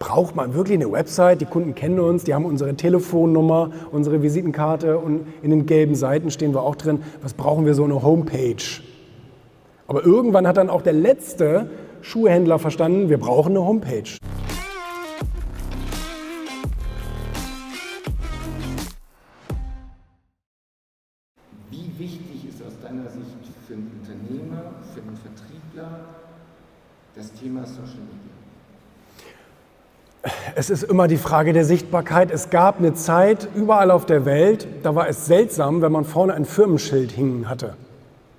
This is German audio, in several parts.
Braucht man wirklich eine Website? Die Kunden kennen uns, die haben unsere Telefonnummer, unsere Visitenkarte und in den gelben Seiten stehen wir auch drin. Was brauchen wir so eine Homepage? Aber irgendwann hat dann auch der letzte Schuhhändler verstanden, wir brauchen eine Homepage. Wie wichtig ist aus deiner Sicht für einen Unternehmer, für einen Vertriebler das Thema Social Media? Es ist immer die Frage der Sichtbarkeit. Es gab eine Zeit überall auf der Welt, da war es seltsam, wenn man vorne ein Firmenschild hängen hatte.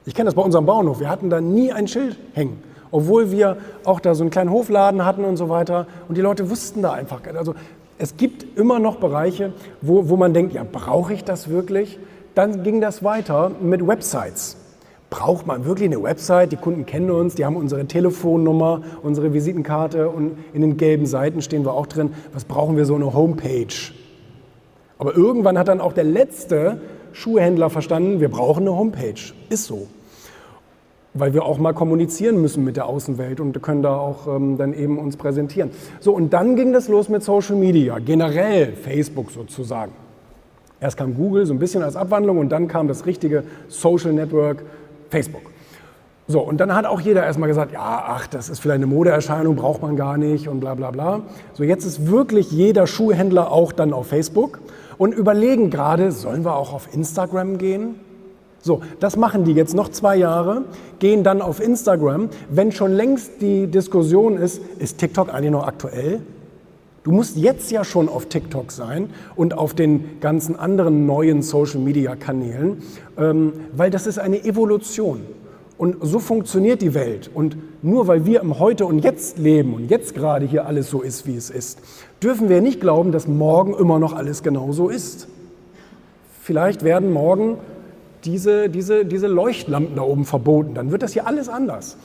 Ich kenne das bei unserem Bauernhof. Wir hatten da nie ein Schild hängen, obwohl wir auch da so einen kleinen Hofladen hatten und so weiter. Und die Leute wussten da einfach. Also es gibt immer noch Bereiche, wo, wo man denkt, ja, brauche ich das wirklich? Dann ging das weiter mit Websites. Braucht man wirklich eine Website? Die Kunden kennen uns, die haben unsere Telefonnummer, unsere Visitenkarte und in den gelben Seiten stehen wir auch drin. Was brauchen wir so eine Homepage? Aber irgendwann hat dann auch der letzte Schuhhändler verstanden, wir brauchen eine Homepage. Ist so. Weil wir auch mal kommunizieren müssen mit der Außenwelt und können da auch ähm, dann eben uns präsentieren. So, und dann ging das los mit Social Media, generell Facebook sozusagen. Erst kam Google so ein bisschen als Abwandlung und dann kam das richtige Social Network Facebook. So, und dann hat auch jeder erstmal gesagt, ja, ach, das ist vielleicht eine Modeerscheinung, braucht man gar nicht und bla bla bla. So, jetzt ist wirklich jeder Schuhhändler auch dann auf Facebook und überlegen gerade, sollen wir auch auf Instagram gehen? So, das machen die jetzt noch zwei Jahre, gehen dann auf Instagram, wenn schon längst die Diskussion ist, ist TikTok eigentlich noch aktuell? Du musst jetzt ja schon auf TikTok sein und auf den ganzen anderen neuen Social-Media-Kanälen, ähm, weil das ist eine Evolution. Und so funktioniert die Welt. Und nur weil wir im Heute und Jetzt leben und jetzt gerade hier alles so ist, wie es ist, dürfen wir nicht glauben, dass morgen immer noch alles genau so ist. Vielleicht werden morgen diese, diese, diese Leuchtlampen da oben verboten. Dann wird das hier alles anders.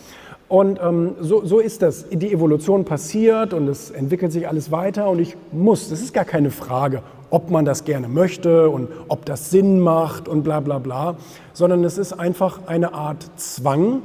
Und ähm, so, so ist das. Die Evolution passiert und es entwickelt sich alles weiter und ich muss, das ist gar keine Frage, ob man das gerne möchte und ob das Sinn macht und bla bla bla, sondern es ist einfach eine Art Zwang,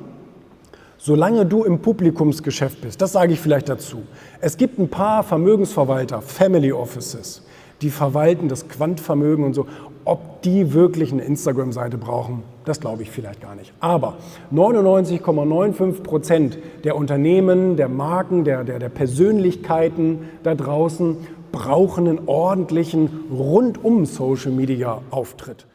solange du im Publikumsgeschäft bist. Das sage ich vielleicht dazu. Es gibt ein paar Vermögensverwalter, Family Offices, die verwalten das Quantvermögen und so. Ob die wirklich eine Instagram-Seite brauchen, das glaube ich vielleicht gar nicht. Aber 99,95 Prozent der Unternehmen, der Marken, der, der, der Persönlichkeiten da draußen brauchen einen ordentlichen rundum Social-Media-Auftritt.